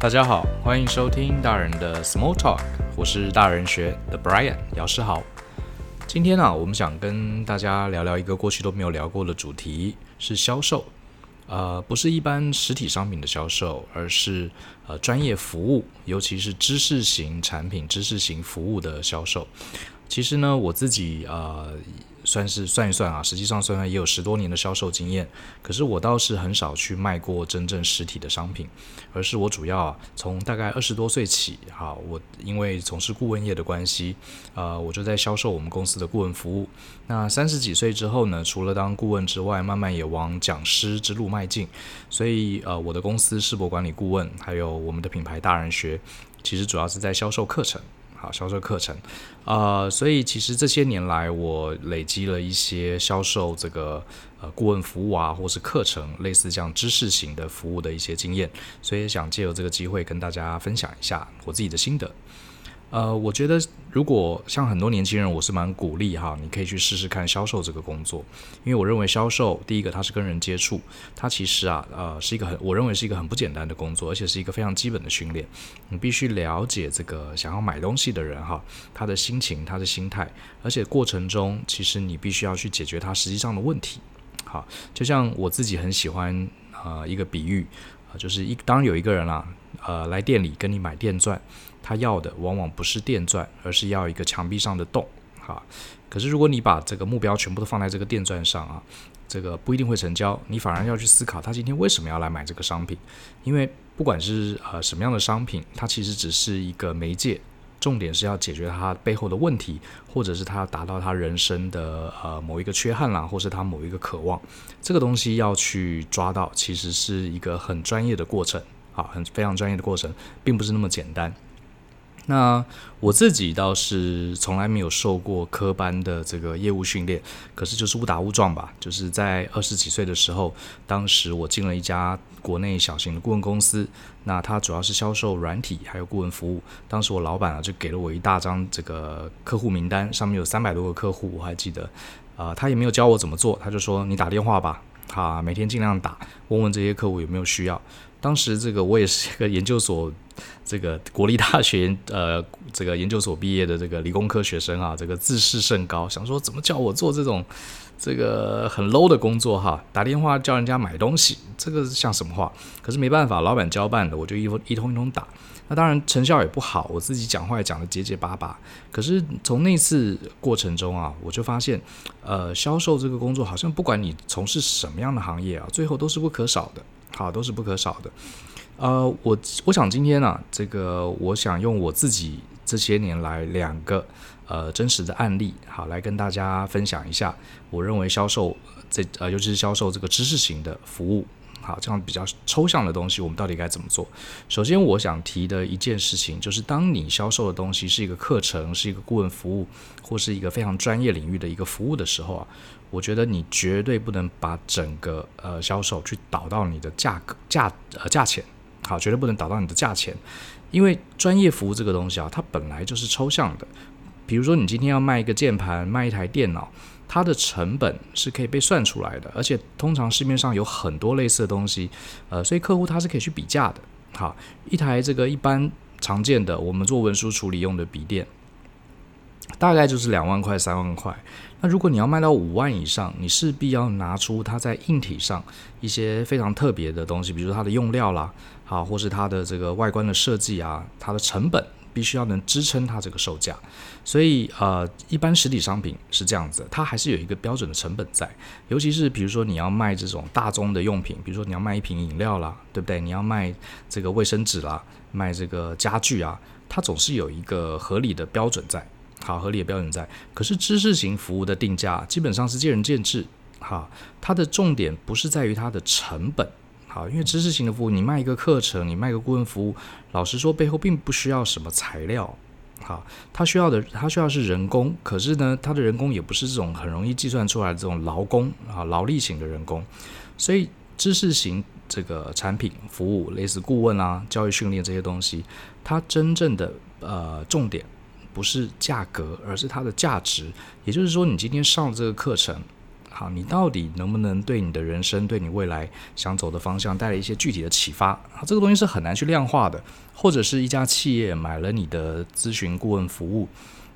大家好，欢迎收听大人的 Small Talk，我是大人学的 Brian 姚世豪。今天呢、我们想跟大家聊聊一个过去都没有聊过的主题，是销售。呃，不是一般实体商品的销售，而是呃专业服务，尤其是知识型产品、知识型服务的销售。其实呢，我自己呃。算是算一算啊，实际上算算也有十多年的销售经验。可是我倒是很少去卖过真正实体的商品，而是我主要啊从大概二十多岁起，哈，我因为从事顾问业的关系，呃，我就在销售我们公司的顾问服务。那三十几岁之后呢，除了当顾问之外，慢慢也往讲师之路迈进。所以呃，我的公司世博管理顾问，还有我们的品牌大人学，其实主要是在销售课程。好，销售课程，呃，所以其实这些年来，我累积了一些销售这个呃顾问服务啊，或是课程类似这样知识型的服务的一些经验，所以想借由这个机会跟大家分享一下我自己的心得。呃，我觉得如果像很多年轻人，我是蛮鼓励哈，你可以去试试看销售这个工作，因为我认为销售第一个它是跟人接触，它其实啊呃是一个很我认为是一个很不简单的工作，而且是一个非常基本的训练。你必须了解这个想要买东西的人哈，他的心情、他的心态，而且过程中其实你必须要去解决他实际上的问题。好，就像我自己很喜欢呃一个比喻啊，就是一当有一个人啦、啊，呃来店里跟你买电钻。他要的往往不是电钻，而是要一个墙壁上的洞，哈。可是如果你把这个目标全部都放在这个电钻上啊，这个不一定会成交。你反而要去思考他今天为什么要来买这个商品，因为不管是呃什么样的商品，它其实只是一个媒介，重点是要解决他背后的问题，或者是他达到他人生的呃某一个缺憾啦，或是他某一个渴望。这个东西要去抓到，其实是一个很专业的过程，啊，很非常专业的过程，并不是那么简单。那我自己倒是从来没有受过科班的这个业务训练，可是就是误打误撞吧。就是在二十几岁的时候，当时我进了一家国内小型的顾问公司，那它主要是销售软体还有顾问服务。当时我老板啊就给了我一大张这个客户名单，上面有三百多个客户，我还记得。啊、呃，他也没有教我怎么做，他就说你打电话吧，啊，每天尽量打，问问这些客户有没有需要。当时这个我也是一个研究所，这个国立大学呃这个研究所毕业的这个理工科学生啊，这个自视甚高，想说怎么叫我做这种这个很 low 的工作哈，打电话叫人家买东西，这个像什么话？可是没办法，老板交办的，我就一一通一通打。那当然成效也不好，我自己讲话也讲得结结巴巴。可是从那次过程中啊，我就发现，呃，销售这个工作好像不管你从事什么样的行业啊，最后都是不可少的。好，都是不可少的。呃，我我想今天呢、这个我想用我自己这些年来两个呃真实的案例，好，来跟大家分享一下。我认为销售这呃，尤其是销售这个知识型的服务，好，这样比较抽象的东西，我们到底该怎么做？首先，我想提的一件事情就是，当你销售的东西是一个课程，是一个顾问服务，或是一个非常专业领域的一个服务的时候啊。我觉得你绝对不能把整个呃销售去导到你的价格价呃价钱，好，绝对不能导到你的价钱，因为专业服务这个东西啊，它本来就是抽象的。比如说你今天要卖一个键盘，卖一台电脑，它的成本是可以被算出来的，而且通常市面上有很多类似的东西，呃，所以客户他是可以去比价的。好，一台这个一般常见的我们做文书处理用的笔电，大概就是两万块三万块。那如果你要卖到五万以上，你势必要拿出它在硬体上一些非常特别的东西，比如它的用料啦，好，或是它的这个外观的设计啊，它的成本必须要能支撑它这个售价。所以呃，一般实体商品是这样子，它还是有一个标准的成本在。尤其是比如说你要卖这种大宗的用品，比如说你要卖一瓶饮料啦，对不对？你要卖这个卫生纸啦，卖这个家具啊，它总是有一个合理的标准在。好，合理的标准在，可是知识型服务的定价基本上是见仁见智。哈，它的重点不是在于它的成本。好，因为知识型的服务，你卖一个课程，你卖个顾问服务，老实说，背后并不需要什么材料。好，它需要的，它需要是人工。可是呢，它的人工也不是这种很容易计算出来的这种劳工啊，劳力型的人工。所以，知识型这个产品服务，类似顾问啊、教育训练这些东西，它真正的呃重点。不是价格，而是它的价值。也就是说，你今天上这个课程，好，你到底能不能对你的人生、对你未来想走的方向带来一些具体的启发？啊，这个东西是很难去量化的。或者是一家企业买了你的咨询顾问服务，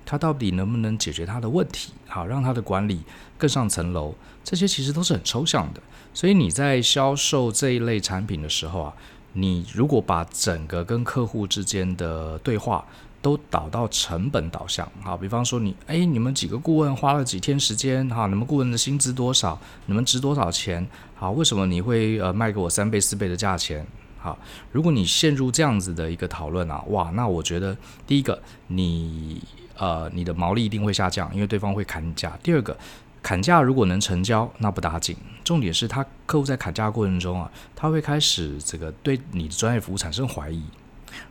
它到底能不能解决它的问题？好，让它的管理更上层楼，这些其实都是很抽象的。所以你在销售这一类产品的时候啊，你如果把整个跟客户之间的对话都导到成本导向，好，比方说你，哎，你们几个顾问花了几天时间，哈，你们顾问的薪资多少？你们值多少钱？好，为什么你会呃卖给我三倍四倍的价钱？好，如果你陷入这样子的一个讨论啊，哇，那我觉得第一个，你呃你的毛利一定会下降，因为对方会砍价。第二个，砍价如果能成交，那不打紧。重点是他客户在砍价过程中啊，他会开始这个对你的专业服务产生怀疑。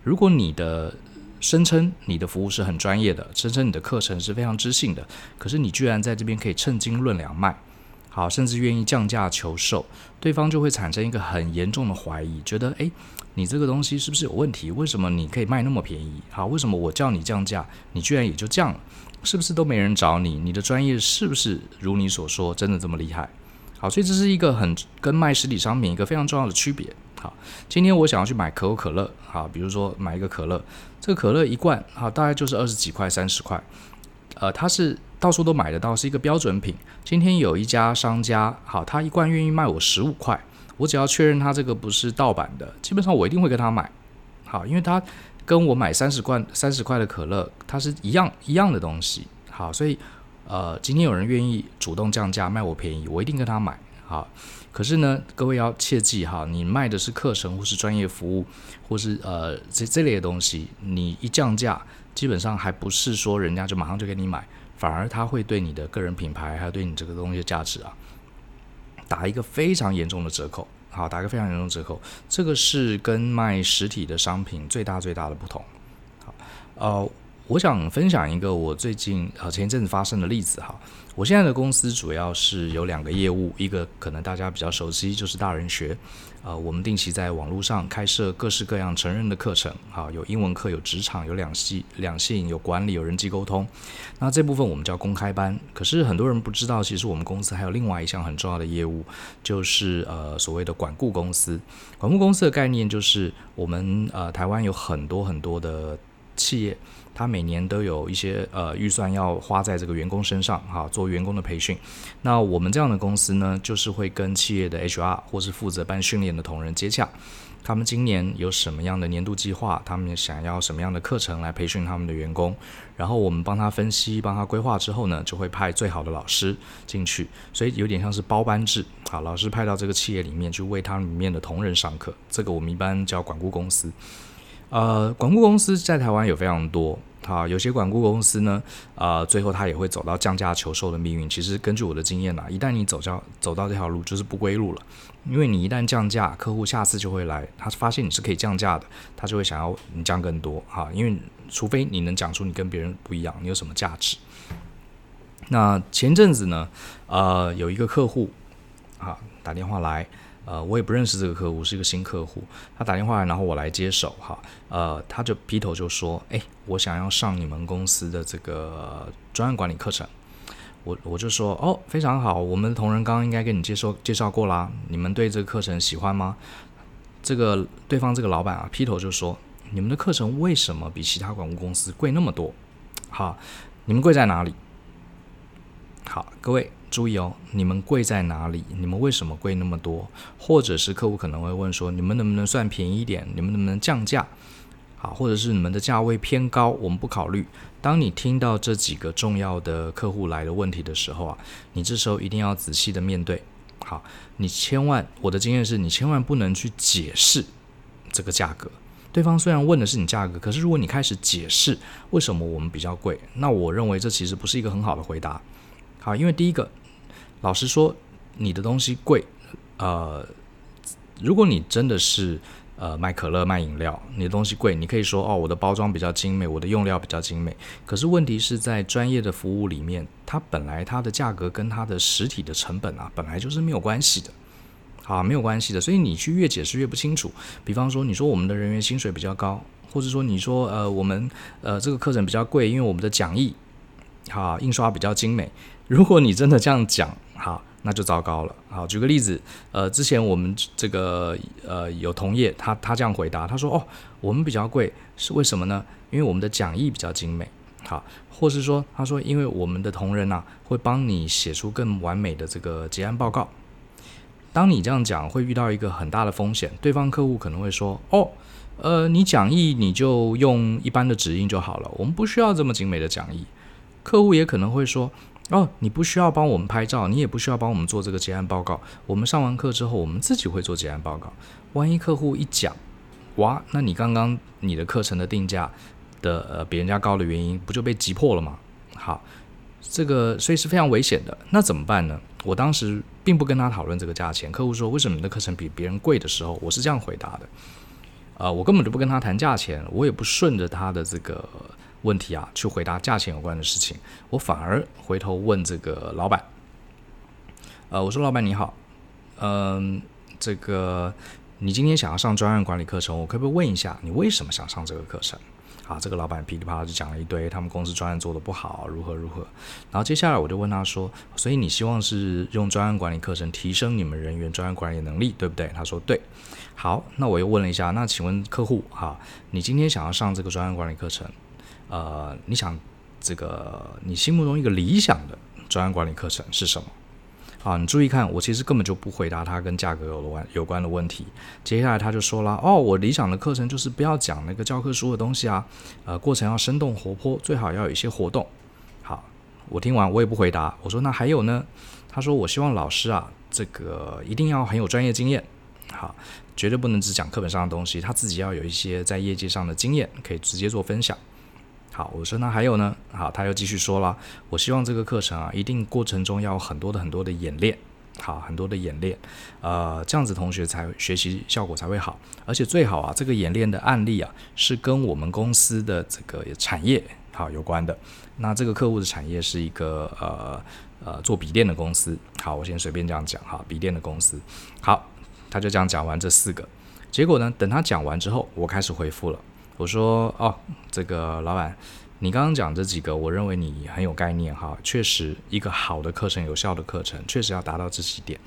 如果你的声称你的服务是很专业的，声称你的课程是非常知性的，可是你居然在这边可以称斤论两卖，好，甚至愿意降价求售，对方就会产生一个很严重的怀疑，觉得诶，你这个东西是不是有问题？为什么你可以卖那么便宜？好，为什么我叫你降价，你居然也就降了？是不是都没人找你？你的专业是不是如你所说真的这么厉害？好，所以这是一个很跟卖实体商品一个非常重要的区别。好，今天我想要去买可口可乐，好，比如说买一个可乐，这个可乐一罐，好，大概就是二十几块、三十块，呃，它是到处都买得到，是一个标准品。今天有一家商家，好，他一罐愿意卖我十五块，我只要确认他这个不是盗版的，基本上我一定会跟他买，好，因为他跟我买三十罐、三十块的可乐，它是一样一样的东西，好，所以呃，今天有人愿意主动降价卖我便宜，我一定跟他买，好。可是呢，各位要切记哈，你卖的是课程或是专业服务，或是呃这这类的东西，你一降价，基本上还不是说人家就马上就给你买，反而他会对你的个人品牌，还有对你这个东西的价值啊，打一个非常严重的折扣。好，打个非常严重的折扣，这个是跟卖实体的商品最大最大的不同。好，呃。我想分享一个我最近呃前一阵子发生的例子哈。我现在的公司主要是有两个业务，一个可能大家比较熟悉，就是大人学。呃，我们定期在网络上开设各式各样成人的课程，哈，有英文课，有职场，有两性两性，有管理，有人际沟通。那这部分我们叫公开班。可是很多人不知道，其实我们公司还有另外一项很重要的业务，就是呃所谓的管顾公司。管顾公司的概念就是我们呃台湾有很多很多的企业。他每年都有一些呃预算要花在这个员工身上，哈，做员工的培训。那我们这样的公司呢，就是会跟企业的 HR 或是负责办训练的同仁接洽，他们今年有什么样的年度计划，他们想要什么样的课程来培训他们的员工，然后我们帮他分析、帮他规划之后呢，就会派最好的老师进去，所以有点像是包班制，好，老师派到这个企业里面去为他里面的同仁上课，这个我们一般叫管顾公司。呃，管顾公司在台湾有非常多，啊，有些管顾公司呢，呃，最后他也会走到降价求售的命运。其实根据我的经验呐，一旦你走到走到这条路，就是不归路了。因为你一旦降价，客户下次就会来，他发现你是可以降价的，他就会想要你降更多，哈，因为除非你能讲出你跟别人不一样，你有什么价值。那前阵子呢，呃，有一个客户，啊，打电话来。呃，我也不认识这个客户，是一个新客户。他打电话来，然后我来接手哈。呃，他就劈头就说：“哎，我想要上你们公司的这个专案管理课程。”我我就说：“哦，非常好，我们的同仁刚刚应该跟你介绍介绍过啦。你们对这个课程喜欢吗？”这个对方这个老板啊，劈头就说：“你们的课程为什么比其他管务公司贵那么多？好，你们贵在哪里？好，各位。”注意哦，你们贵在哪里？你们为什么贵那么多？或者是客户可能会问说，你们能不能算便宜一点？你们能不能降价？好，或者是你们的价位偏高，我们不考虑。当你听到这几个重要的客户来的问题的时候啊，你这时候一定要仔细的面对。好，你千万，我的经验是你千万不能去解释这个价格。对方虽然问的是你价格，可是如果你开始解释为什么我们比较贵，那我认为这其实不是一个很好的回答。好，因为第一个。老实说，你的东西贵，呃，如果你真的是呃卖可乐卖饮料，你的东西贵，你可以说哦，我的包装比较精美，我的用料比较精美。可是问题是在专业的服务里面，它本来它的价格跟它的实体的成本啊，本来就是没有关系的，好，没有关系的。所以你去越解释越不清楚。比方说，你说我们的人员薪水比较高，或者说你说呃我们呃这个课程比较贵，因为我们的讲义好印刷比较精美。如果你真的这样讲，好，那就糟糕了。好，举个例子，呃，之前我们这个呃有同业，他他这样回答，他说：“哦，我们比较贵，是为什么呢？因为我们的讲义比较精美。”好，或是说，他说：“因为我们的同仁呐、啊，会帮你写出更完美的这个结案报告。”当你这样讲，会遇到一个很大的风险，对方客户可能会说：“哦，呃，你讲义你就用一般的纸印就好了，我们不需要这么精美的讲义。”客户也可能会说。哦，你不需要帮我们拍照，你也不需要帮我们做这个结案报告。我们上完课之后，我们自己会做结案报告。万一客户一讲，哇，那你刚刚你的课程的定价的呃比人家高的原因，不就被击破了吗？好，这个所以是非常危险的。那怎么办呢？我当时并不跟他讨论这个价钱。客户说，为什么你的课程比别人贵的时候，我是这样回答的。呃，我根本就不跟他谈价钱，我也不顺着他的这个。问题啊，去回答价钱有关的事情，我反而回头问这个老板，呃，我说老板你好，嗯，这个你今天想要上专案管理课程，我可不可以问一下，你为什么想上这个课程？啊，这个老板噼里啪啦就讲了一堆，他们公司专案做得不好，如何如何。然后接下来我就问他说，所以你希望是用专案管理课程提升你们人员专案管理能力，对不对？他说对。好，那我又问了一下，那请问客户哈，你今天想要上这个专案管理课程？呃，你想这个你心目中一个理想的专案管理课程是什么？啊，你注意看，我其实根本就不回答他跟价格有关有关的问题。接下来他就说了，哦，我理想的课程就是不要讲那个教科书的东西啊，呃，过程要生动活泼，最好要有一些活动。好，我听完我也不回答，我说那还有呢？他说我希望老师啊，这个一定要很有专业经验，好，绝对不能只讲课本上的东西，他自己要有一些在业界上的经验，可以直接做分享。好，我说那还有呢？好，他又继续说了，我希望这个课程啊，一定过程中要很多的很多的演练，好，很多的演练，呃，这样子同学才学习效果才会好，而且最好啊，这个演练的案例啊，是跟我们公司的这个产业好有关的。那这个客户的产业是一个呃呃做笔电的公司，好，我先随便这样讲哈，笔电的公司。好，他就这样讲完这四个，结果呢，等他讲完之后，我开始回复了。我说哦，这个老板，你刚刚讲这几个，我认为你很有概念哈。确实，一个好的课程、有效的课程，确实要达到这几点。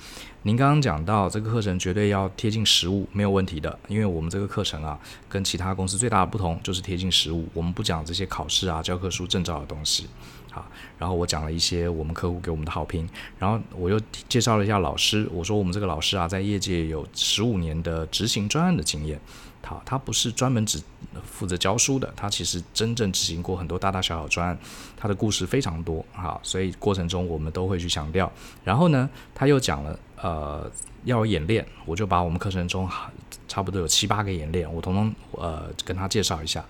您刚刚讲到这个课程绝对要贴近实物，没有问题的。因为我们这个课程啊，跟其他公司最大的不同就是贴近实物，我们不讲这些考试啊、教科书、证照的东西。好，然后我讲了一些我们客户给我们的好评，然后我又介绍了一下老师。我说我们这个老师啊，在业界有十五年的执行专案的经验。好，他不是专门只负责教书的，他其实真正执行过很多大大小小专案，他的故事非常多。好，所以过程中我们都会去强调。然后呢，他又讲了，呃，要演练，我就把我们课程中差不多有七八个演练，我统统呃跟他介绍一下。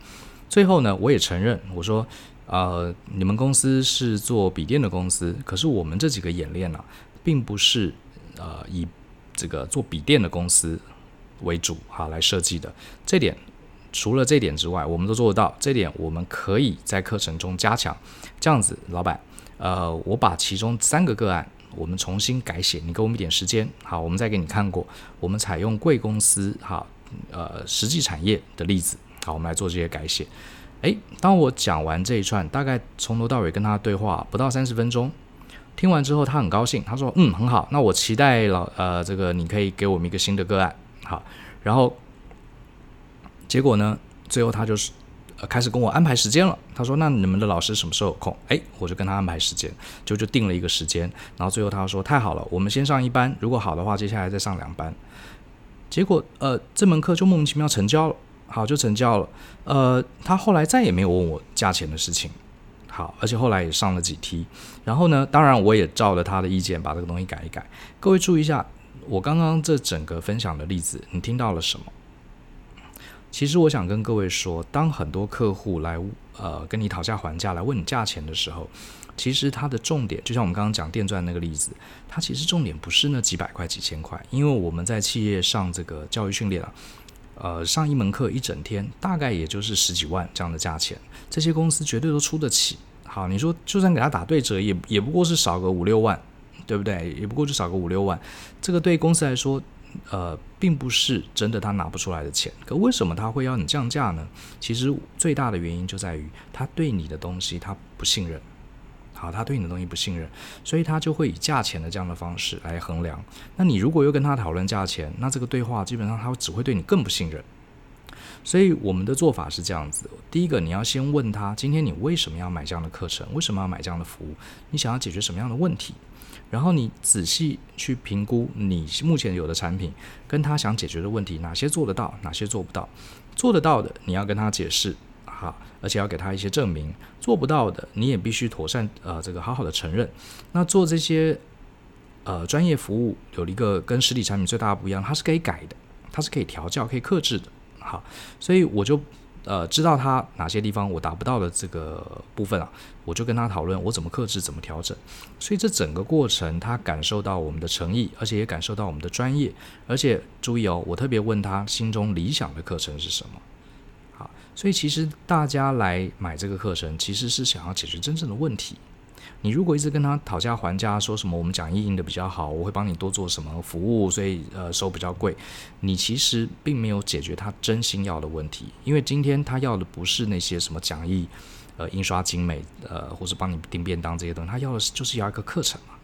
最后呢，我也承认，我说，呃，你们公司是做笔电的公司，可是我们这几个演练呢、并不是呃以这个做笔电的公司。为主哈来设计的这点，除了这点之外，我们都做得到。这点我们可以在课程中加强。这样子，老板，呃，我把其中三个个案我们重新改写，你给我们一点时间，好，我们再给你看过。我们采用贵公司哈，呃，实际产业的例子，好，我们来做这些改写。诶，当我讲完这一串，大概从头到尾跟他对话不到三十分钟，听完之后他很高兴，他说：“嗯，很好，那我期待老呃这个你可以给我们一个新的个案。”好，然后结果呢？最后他就是呃开始跟我安排时间了。他说：“那你们的老师什么时候有空？”哎，我就跟他安排时间，就就定了一个时间。然后最后他说：“太好了，我们先上一班，如果好的话，接下来再上两班。”结果呃这门课就莫名其妙成交了，好就成交了。呃，他后来再也没有问我价钱的事情。好，而且后来也上了几梯。然后呢，当然我也照着他的意见把这个东西改一改。各位注意一下。我刚刚这整个分享的例子，你听到了什么？其实我想跟各位说，当很多客户来呃跟你讨价还价来问你价钱的时候，其实它的重点，就像我们刚刚讲电钻那个例子，它其实重点不是那几百块几千块，因为我们在企业上这个教育训练啊，呃上一门课一整天大概也就是十几万这样的价钱，这些公司绝对都出得起。好，你说就算给他打对折，也也不过是少个五六万。对不对？也不过就少个五六万，这个对公司来说，呃，并不是真的他拿不出来的钱。可为什么他会要你降价呢？其实最大的原因就在于他对你的东西他不信任。好，他对你的东西不信任，所以他就会以价钱的这样的方式来衡量。那你如果又跟他讨论价钱，那这个对话基本上他只会对你更不信任。所以我们的做法是这样子：第一个，你要先问他，今天你为什么要买这样的课程？为什么要买这样的服务？你想要解决什么样的问题？然后你仔细去评估你目前有的产品跟他想解决的问题，哪些做得到，哪些做不到。做得到的，你要跟他解释。好，而且要给他一些证明，做不到的，你也必须妥善呃，这个好好的承认。那做这些呃专业服务，有一个跟实体产品最大的不一样，它是可以改的，它是可以调教、可以克制的。好，所以我就呃知道他哪些地方我达不到的这个部分啊，我就跟他讨论我怎么克制、怎么调整。所以这整个过程，他感受到我们的诚意，而且也感受到我们的专业。而且注意哦，我特别问他心中理想的课程是什么。好所以其实大家来买这个课程，其实是想要解决真正的问题。你如果一直跟他讨价还价，说什么我们讲义印的比较好，我会帮你多做什么服务，所以呃收比较贵，你其实并没有解决他真心要的问题。因为今天他要的不是那些什么讲义，呃印刷精美，呃或是帮你订便当这些东西，他要的就是要一个课程嘛。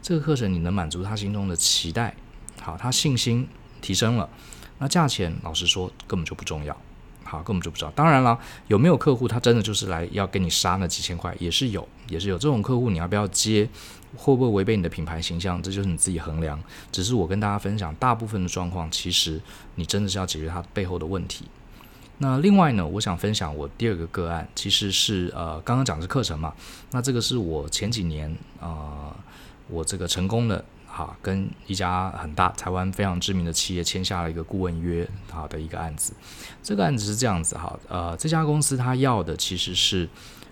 这个课程你能满足他心中的期待，好，他信心提升了，那价钱老实说根本就不重要。好，根本就不知道。当然了，有没有客户他真的就是来要跟你杀那几千块，也是有，也是有这种客户。你要不要接？会不会违背你的品牌形象？这就是你自己衡量。只是我跟大家分享，大部分的状况，其实你真的是要解决它背后的问题。那另外呢，我想分享我第二个个案，其实是呃，刚刚讲的是课程嘛。那这个是我前几年啊、我这个成功的。好，跟一家很大台湾非常知名的企业签下了一个顾问约，好的一个案子。这个案子是这样子哈，呃，这家公司它要的其实是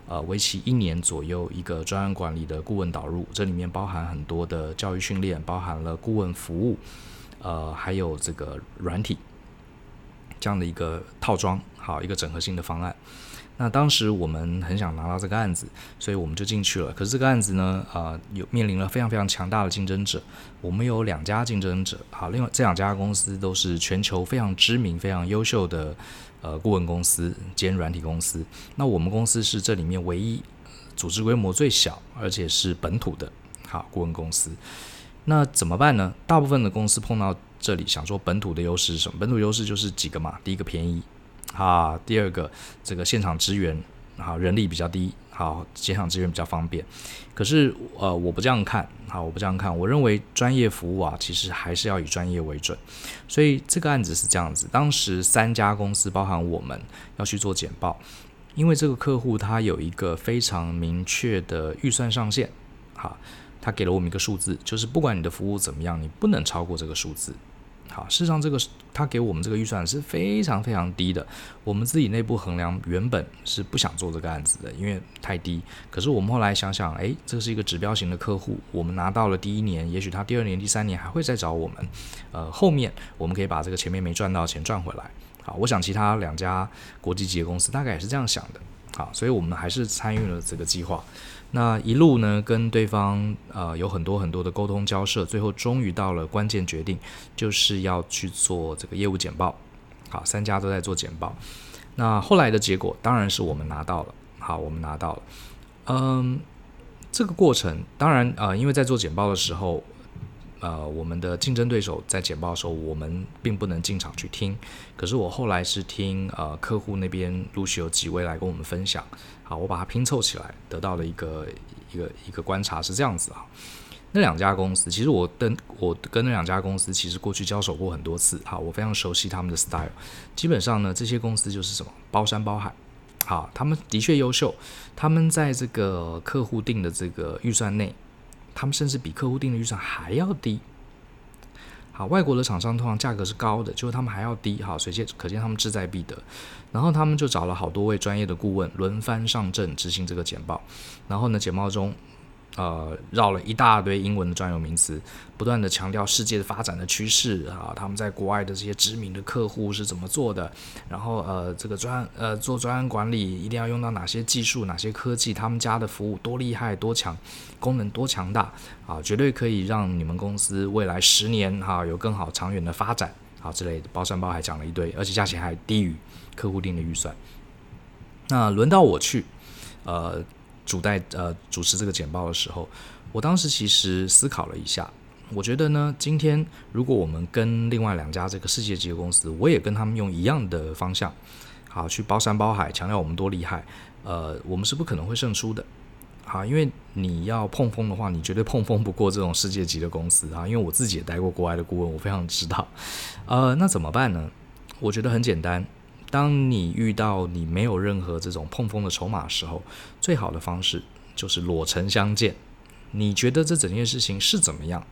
呃为期一年左右一个专案管理的顾问导入，这里面包含很多的教育训练，包含了顾问服务，呃，还有这个软体这样的一个套装，好，一个整合性的方案。那当时我们很想拿到这个案子，所以我们就进去了。可是这个案子呢，呃，有面临了非常非常强大的竞争者。我们有两家竞争者，好，另外这两家公司都是全球非常知名、非常优秀的呃顾问公司兼软体公司。那我们公司是这里面唯一组织规模最小，而且是本土的，好，顾问公司。那怎么办呢？大部分的公司碰到这里，想说本土的优势是什么？本土优势就是几个嘛，第一个便宜。啊，第二个，这个现场支援，好，人力比较低，好，现场支援比较方便。可是，呃，我不这样看，好，我不这样看，我认为专业服务啊，其实还是要以专业为准。所以这个案子是这样子，当时三家公司，包含我们要去做简报，因为这个客户他有一个非常明确的预算上限，好，他给了我们一个数字，就是不管你的服务怎么样，你不能超过这个数字。好，事实上，这个他给我们这个预算是非常非常低的。我们自己内部衡量，原本是不想做这个案子的，因为太低。可是我们后来想想，诶，这是一个指标型的客户，我们拿到了第一年，也许他第二年、第三年还会再找我们。呃，后面我们可以把这个前面没赚到钱赚回来。好，我想其他两家国际级的公司大概也是这样想的。好，所以我们还是参与了这个计划。那一路呢，跟对方呃有很多很多的沟通交涉，最后终于到了关键决定，就是要去做这个业务简报。好，三家都在做简报。那后来的结果当然是我们拿到了。好，我们拿到了。嗯，这个过程当然呃，因为在做简报的时候。呃，我们的竞争对手在简报的时候，我们并不能进场去听。可是我后来是听呃客户那边陆续有几位来跟我们分享，好，我把它拼凑起来，得到了一个一个一个观察是这样子啊。那两家公司，其实我跟我跟那两家公司其实过去交手过很多次，好，我非常熟悉他们的 style。基本上呢，这些公司就是什么包山包海，好，他们的确优秀，他们在这个客户定的这个预算内。他们甚至比客户定的预算还要低。好，外国的厂商通常价格是高的，就是他们还要低。好，所以可见他们志在必得。然后他们就找了好多位专业的顾问轮番上阵执行这个简报。然后呢，简报中。呃，绕了一大堆英文的专有名词，不断地强调世界的发展的趋势啊，他们在国外的这些知名的客户是怎么做的，然后呃，这个专呃做专案管理一定要用到哪些技术、哪些科技，他们家的服务多厉害、多强，功能多强大啊，绝对可以让你们公司未来十年哈、有更好长远的发展啊之类的，包山包海讲了一堆，而且价钱还低于客户定的预算。那轮到我去，呃。主带呃主持这个简报的时候，我当时其实思考了一下，我觉得呢，今天如果我们跟另外两家这个世界级的公司，我也跟他们用一样的方向，好去包山包海，强调我们多厉害，呃，我们是不可能会胜出的，好，因为你要碰风的话，你绝对碰风不过这种世界级的公司啊，因为我自己也待过国外的顾问，我非常知道，呃，那怎么办呢？我觉得很简单。当你遇到你没有任何这种碰风的筹码的时候，最好的方式就是裸诚相见。你觉得这整件事情是怎么样？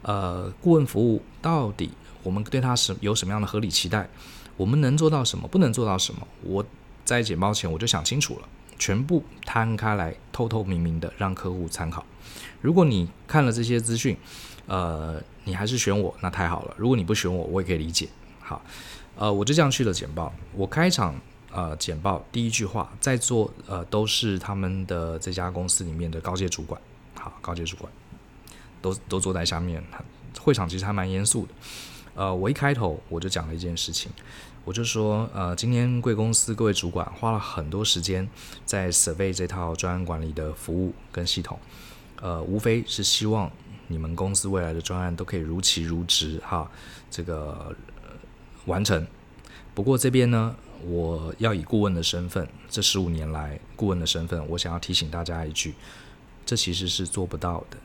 呃，顾问服务到底我们对它是有什么样的合理期待？我们能做到什么？不能做到什么？我在简报前我就想清楚了，全部摊开来，透透明明的让客户参考。如果你看了这些资讯，呃，你还是选我，那太好了。如果你不选我，我也可以理解。好。呃，我就这样去了简报。我开场呃简报第一句话，在座呃都是他们的这家公司里面的高阶主管，好，高阶主管都都坐在下面。会场其实还蛮严肃的。呃，我一开头我就讲了一件事情，我就说呃，今天贵公司各位主管花了很多时间在 survey 这套专案管理的服务跟系统，呃，无非是希望你们公司未来的专案都可以如期如职哈，这个。完成。不过这边呢，我要以顾问的身份，这十五年来顾问的身份，我想要提醒大家一句，这其实是做不到的。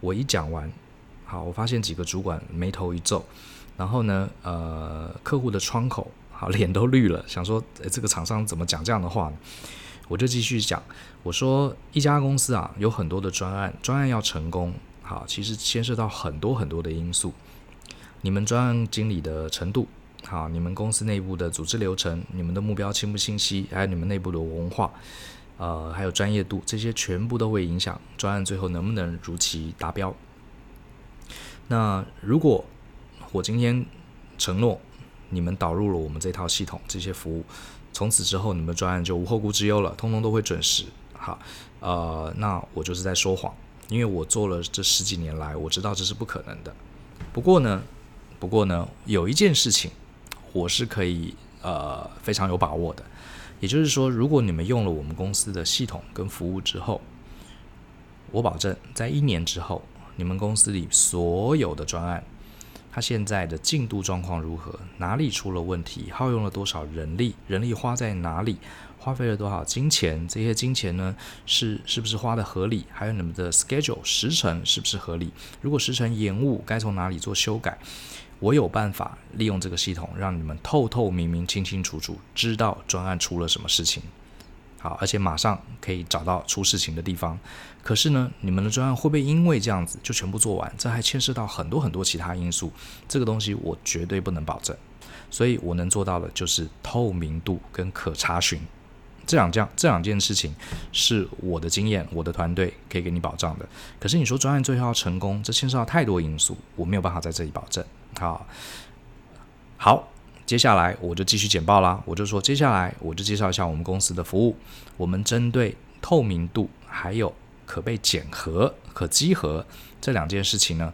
我一讲完，好，我发现几个主管眉头一皱，然后呢，呃，客户的窗口，好，脸都绿了，想说，这个厂商怎么讲这样的话呢？我就继续讲，我说一家公司啊，有很多的专案，专案要成功，好，其实牵涉到很多很多的因素。你们专案经理的程度，好，你们公司内部的组织流程，你们的目标清不清晰，还有你们内部的文化，呃，还有专业度，这些全部都会影响专案最后能不能如期达标。那如果我今天承诺你们导入了我们这套系统，这些服务，从此之后你们专案就无后顾之忧了，通通都会准时。好，呃，那我就是在说谎，因为我做了这十几年来，我知道这是不可能的。不过呢。不过呢，有一件事情我是可以呃非常有把握的，也就是说，如果你们用了我们公司的系统跟服务之后，我保证在一年之后，你们公司里所有的专案，它现在的进度状况如何，哪里出了问题，耗用了多少人力，人力花在哪里。花费了多少金钱？这些金钱呢，是是不是花的合理？还有你们的 schedule 时程是不是合理？如果时程延误，该从哪里做修改？我有办法利用这个系统，让你们透透明明、清清楚楚知道专案出了什么事情。好，而且马上可以找到出事情的地方。可是呢，你们的专案会不会因为这样子就全部做完？这还牵涉到很多很多其他因素。这个东西我绝对不能保证。所以我能做到的就是透明度跟可查询。这两件这两件事情是我的经验，我的团队可以给你保障的。可是你说专案最后要成功，这牵涉到太多因素，我没有办法在这里保证。好，好，接下来我就继续简报啦。我就说，接下来我就介绍一下我们公司的服务。我们针对透明度还有可被检核、可稽核这两件事情呢，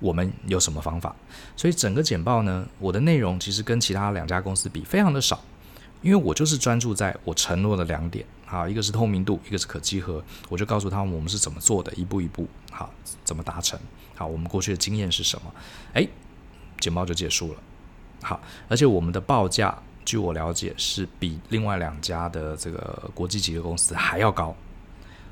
我们有什么方法？所以整个简报呢，我的内容其实跟其他两家公司比非常的少。因为我就是专注在我承诺的两点，好，一个是透明度，一个是可集合，我就告诉他们我们是怎么做的，一步一步，好，怎么达成，好，我们过去的经验是什么，哎，简报就结束了，好，而且我们的报价，据我了解是比另外两家的这个国际级的公司还要高，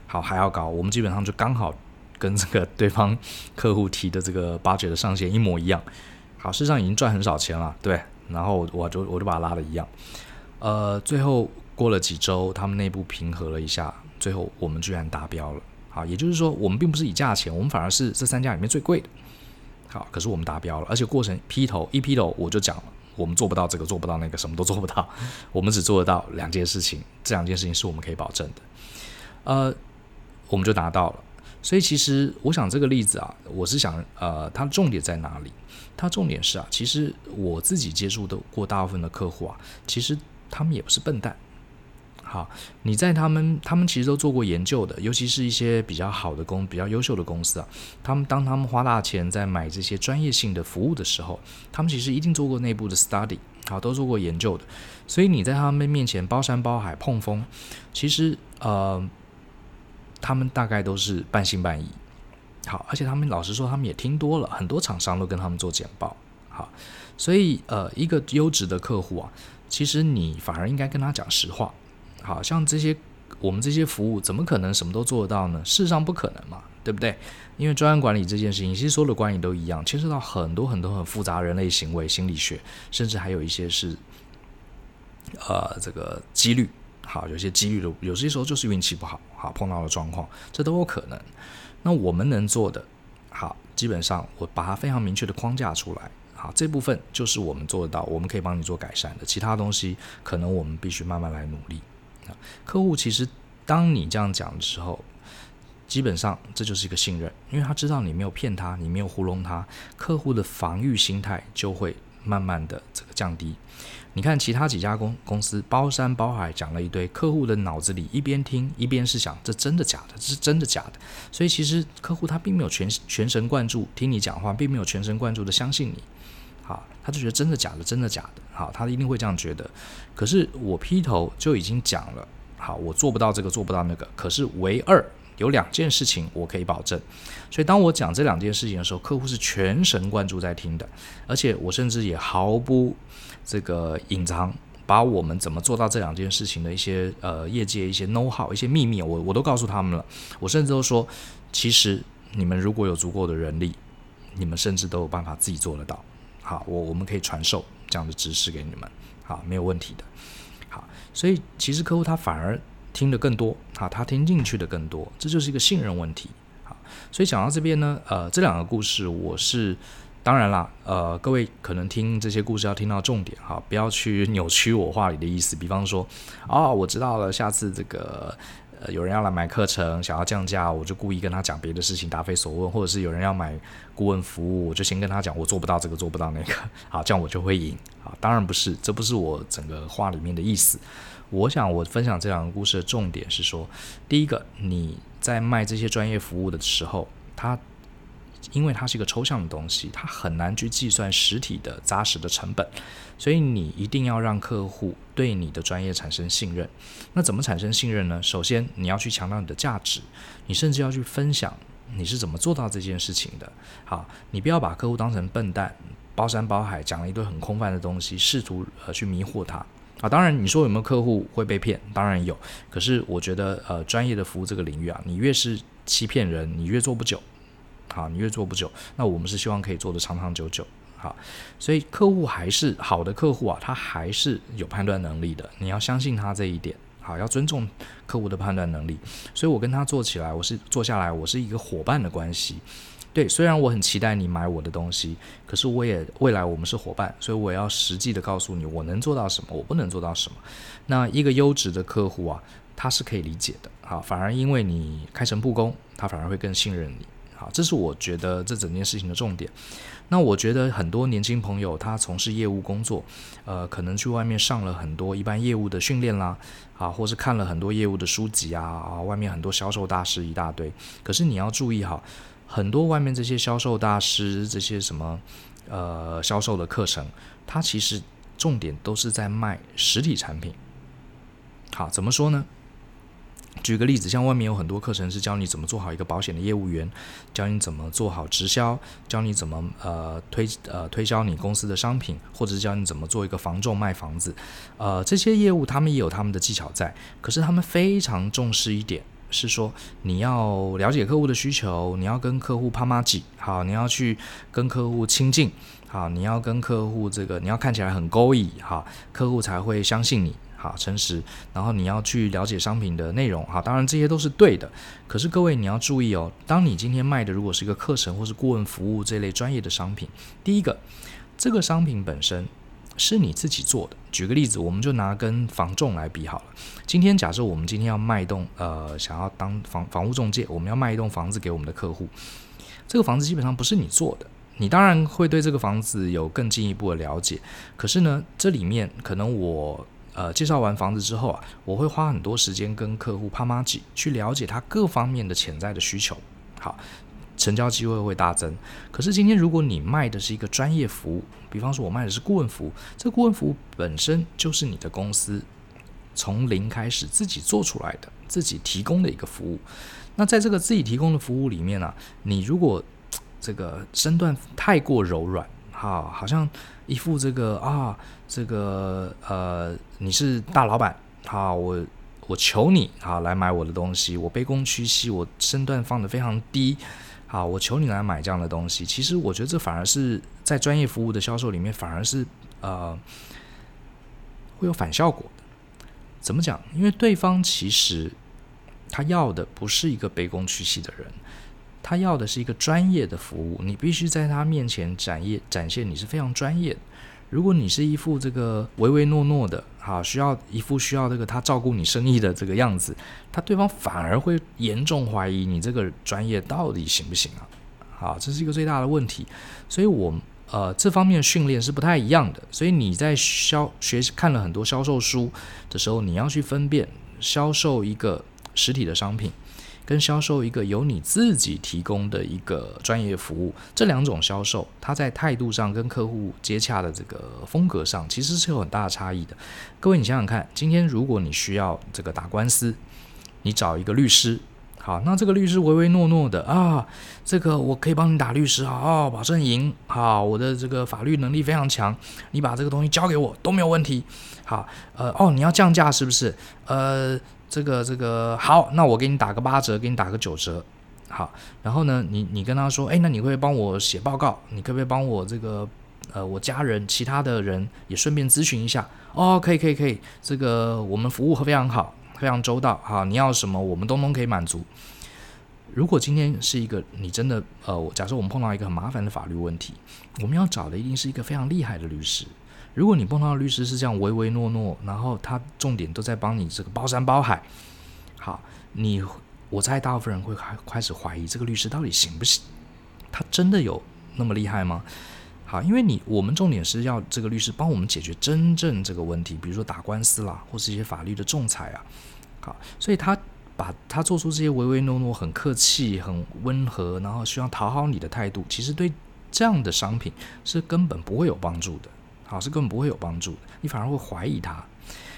好，还要高，我们基本上就刚好跟这个对方客户提的这个 budget 的上限一模一样，好，事实上已经赚很少钱了，对，然后我就我就把它拉的一样。呃，最后过了几周，他们内部平和了一下，最后我们居然达标了。好，也就是说，我们并不是以价钱，我们反而是这三家里面最贵的。好，可是我们达标了，而且过程劈头一劈头我就讲了，我们做不到这个，做不到那个，什么都做不到，我们只做得到两件事情，这两件事情是我们可以保证的。呃，我们就达到了。所以其实我想这个例子啊，我是想，呃，它重点在哪里？它重点是啊，其实我自己接触的过大部分的客户啊，其实。他们也不是笨蛋，好，你在他们，他们其实都做过研究的，尤其是一些比较好的公、比较优秀的公司啊，他们当他们花大钱在买这些专业性的服务的时候，他们其实一定做过内部的 study，好，都做过研究的。所以你在他们面前包山包海碰风，其实呃，他们大概都是半信半疑。好，而且他们老实说，他们也听多了，很多厂商都跟他们做简报。好，所以呃，一个优质的客户啊，其实你反而应该跟他讲实话。好像这些我们这些服务怎么可能什么都做得到呢？事实上不可能嘛，对不对？因为专案管理这件事情，其实所有的管理都一样，牵涉到很多很多很复杂人类行为、心理学，甚至还有一些是呃这个几率。好，有些几率的，有些时候就是运气不好，好碰到了状况，这都有可能。那我们能做的，好，基本上我把它非常明确的框架出来。好，这部分就是我们做得到，我们可以帮你做改善的。其他东西可能我们必须慢慢来努力。啊客户其实，当你这样讲的时候，基本上这就是一个信任，因为他知道你没有骗他，你没有糊弄他，客户的防御心态就会慢慢的这个降低。你看其他几家公公司包山包海讲了一堆，客户的脑子里一边听一边是想，这真的假的？这是真的假的？所以其实客户他并没有全全神贯注听你讲话，并没有全神贯注的相信你。好，他就觉得真的假的，真的假的。好，他一定会这样觉得。可是我劈头就已经讲了，好，我做不到这个，做不到那个。可是唯二有两件事情我可以保证。所以当我讲这两件事情的时候，客户是全神贯注在听的，而且我甚至也毫不这个隐藏，把我们怎么做到这两件事情的一些呃业界一些 know how 一些秘密，我我都告诉他们了。我甚至都说，其实你们如果有足够的人力，你们甚至都有办法自己做得到。好，我我们可以传授这样的知识给你们，好，没有问题的。好，所以其实客户他反而听得更多，啊，他听进去的更多，这就是一个信任问题。好，所以讲到这边呢，呃，这两个故事我是当然啦，呃，各位可能听这些故事要听到重点，哈，不要去扭曲我话里的意思。比方说，哦，我知道了，下次这个。呃，有人要来买课程，想要降价，我就故意跟他讲别的事情，答非所问；或者是有人要买顾问服务，我就先跟他讲，我做不到这个，做不到那个，啊，这样我就会赢。啊，当然不是，这不是我整个话里面的意思。我想我分享这两个故事的重点是说，第一个，你在卖这些专业服务的时候，他。因为它是一个抽象的东西，它很难去计算实体的扎实的成本，所以你一定要让客户对你的专业产生信任。那怎么产生信任呢？首先你要去强调你的价值，你甚至要去分享你是怎么做到这件事情的。好，你不要把客户当成笨蛋，包山包海讲了一堆很空泛的东西，试图呃去迷惑他。啊，当然你说有没有客户会被骗？当然有。可是我觉得呃专业的服务这个领域啊，你越是欺骗人，你越做不久。好，你越做不久，那我们是希望可以做得长长久久。好，所以客户还是好的客户啊，他还是有判断能力的，你要相信他这一点。好，要尊重客户的判断能力。所以我跟他做起来，我是做下来，我是一个伙伴的关系。对，虽然我很期待你买我的东西，可是我也未来我们是伙伴，所以我要实际的告诉你，我能做到什么，我不能做到什么。那一个优质的客户啊，他是可以理解的。好，反而因为你开诚布公，他反而会更信任你。好，这是我觉得这整件事情的重点。那我觉得很多年轻朋友他从事业务工作，呃，可能去外面上了很多一般业务的训练啦，啊，或是看了很多业务的书籍啊，啊，外面很多销售大师一大堆。可是你要注意哈，很多外面这些销售大师这些什么呃销售的课程，它其实重点都是在卖实体产品。好，怎么说呢？举个例子，像外面有很多课程是教你怎么做好一个保险的业务员，教你怎么做好直销，教你怎么呃推呃推销你公司的商品，或者是教你怎么做一个房仲卖房子，呃这些业务他们也有他们的技巧在，可是他们非常重视一点是说你要了解客户的需求，你要跟客户啪妈几，好，你要去跟客户亲近，好，你要跟客户这个你要看起来很勾引，好，客户才会相信你。好，诚实，然后你要去了解商品的内容，好，当然这些都是对的。可是各位你要注意哦，当你今天卖的如果是一个课程或是顾问服务这类专业的商品，第一个，这个商品本身是你自己做的。举个例子，我们就拿跟房仲来比好了。今天假设我们今天要卖一栋，呃，想要当房房屋中介，我们要卖一栋房子给我们的客户，这个房子基本上不是你做的，你当然会对这个房子有更进一步的了解。可是呢，这里面可能我。呃介绍完房子之后啊，我会花很多时间跟客户啪妈几去了解他各方面的潜在的需求，好，成交机会会大增。可是今天如果你卖的是一个专业服务，比方说我卖的是顾问服务，这个顾问服务本身就是你的公司从零开始自己做出来的，自己提供的一个服务。那在这个自己提供的服务里面呢、啊，你如果这个身段太过柔软，哈，好像一副这个啊，这个呃，你是大老板，好，我我求你啊来买我的东西，我卑躬屈膝，我身段放得非常低，好，我求你来买这样的东西。其实我觉得这反而是在专业服务的销售里面，反而是呃会有反效果的。怎么讲？因为对方其实。他要的不是一个卑躬屈膝的人，他要的是一个专业的服务。你必须在他面前展业展现你是非常专业的。如果你是一副这个唯唯诺诺的，哈，需要一副需要这个他照顾你生意的这个样子，他对方反而会严重怀疑你这个专业到底行不行啊？好，这是一个最大的问题。所以我呃这方面的训练是不太一样的。所以你在销学看了很多销售书的时候，你要去分辨销售一个。实体的商品跟销售一个由你自己提供的一个专业服务，这两种销售，它在态度上跟客户接洽的这个风格上，其实是有很大的差异的。各位，你想想看，今天如果你需要这个打官司，你找一个律师，好，那这个律师唯唯诺诺的啊，这个我可以帮你打律师，好，保证赢，好，我的这个法律能力非常强，你把这个东西交给我都没有问题，好，呃，哦，你要降价是不是？呃。这个这个好，那我给你打个八折，给你打个九折，好。然后呢，你你跟他说，哎，那你会帮我写报告？你可不可以帮我这个呃，我家人其他的人也顺便咨询一下？哦，可以可以可以，这个我们服务非常好，非常周到，好，你要什么我们通通可以满足。如果今天是一个你真的呃，假设我们碰到一个很麻烦的法律问题，我们要找的一定是一个非常厉害的律师。如果你碰到的律师是这样唯唯诺诺，然后他重点都在帮你这个包山包海，好，你我猜大部分人会开开始怀疑这个律师到底行不行？他真的有那么厉害吗？好，因为你我们重点是要这个律师帮我们解决真正这个问题，比如说打官司啦，或是一些法律的仲裁啊，好，所以他把他做出这些唯唯诺诺、很客气、很温和，然后希望讨好你的态度，其实对这样的商品是根本不会有帮助的。好，是根本不会有帮助的，你反而会怀疑他。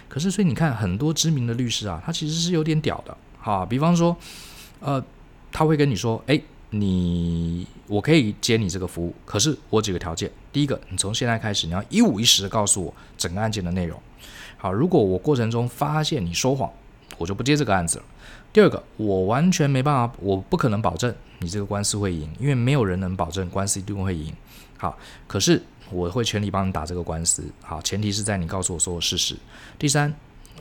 可是，所以你看，很多知名的律师啊，他其实是有点屌的。好，比方说，呃，他会跟你说，诶，你我可以接你这个服务，可是我几个条件：第一个，你从现在开始，你要一五一十的告诉我整个案件的内容。好，如果我过程中发现你说谎，我就不接这个案子了。第二个，我完全没办法，我不可能保证你这个官司会赢，因为没有人能保证官司一定会赢。好，可是。我会全力帮你打这个官司，好，前提是在你告诉我所有事实。第三，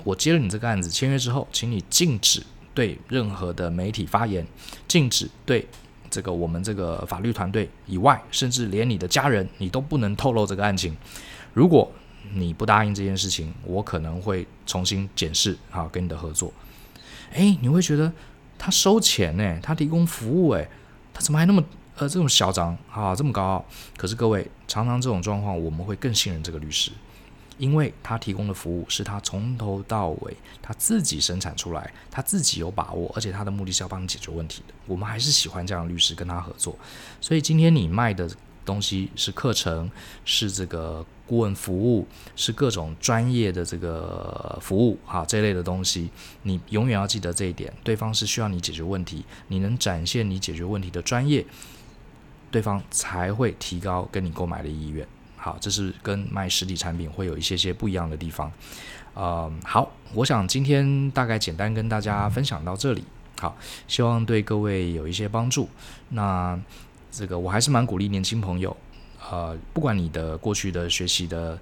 我接了你这个案子，签约之后，请你禁止对任何的媒体发言，禁止对这个我们这个法律团队以外，甚至连你的家人，你都不能透露这个案情。如果你不答应这件事情，我可能会重新检视好跟你的合作。诶，你会觉得他收钱呢？他提供服务诶，他怎么还那么？呃，这种嚣张啊，这么高傲，可是各位，常常这种状况，我们会更信任这个律师，因为他提供的服务是他从头到尾他自己生产出来，他自己有把握，而且他的目的是要帮你解决问题的。我们还是喜欢这样的律师跟他合作。所以今天你卖的东西是课程，是这个顾问服务，是各种专业的这个服务啊，这类的东西，你永远要记得这一点，对方是需要你解决问题，你能展现你解决问题的专业。对方才会提高跟你购买的意愿。好，这是跟卖实体产品会有一些些不一样的地方。呃，好，我想今天大概简单跟大家分享到这里。好，希望对各位有一些帮助。那这个我还是蛮鼓励年轻朋友，呃，不管你的过去的学习的。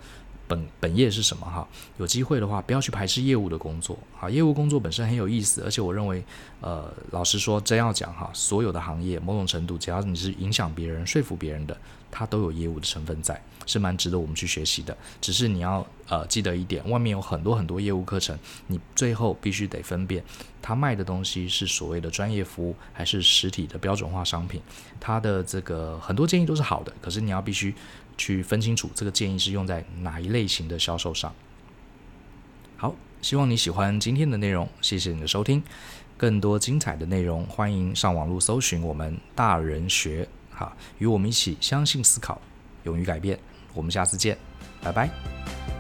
本本业是什么哈？有机会的话，不要去排斥业务的工作。好，业务工作本身很有意思，而且我认为，呃，老实说，真要讲哈，所有的行业某种程度，只要你是影响别人、说服别人的，它都有业务的成分在，是蛮值得我们去学习的。只是你要呃记得一点，外面有很多很多业务课程，你最后必须得分辨，他卖的东西是所谓的专业服务，还是实体的标准化商品。他的这个很多建议都是好的，可是你要必须。去分清楚这个建议是用在哪一类型的销售上。好，希望你喜欢今天的内容，谢谢你的收听。更多精彩的内容，欢迎上网络搜寻我们大人学，哈，与我们一起相信、思考、勇于改变。我们下次见，拜拜。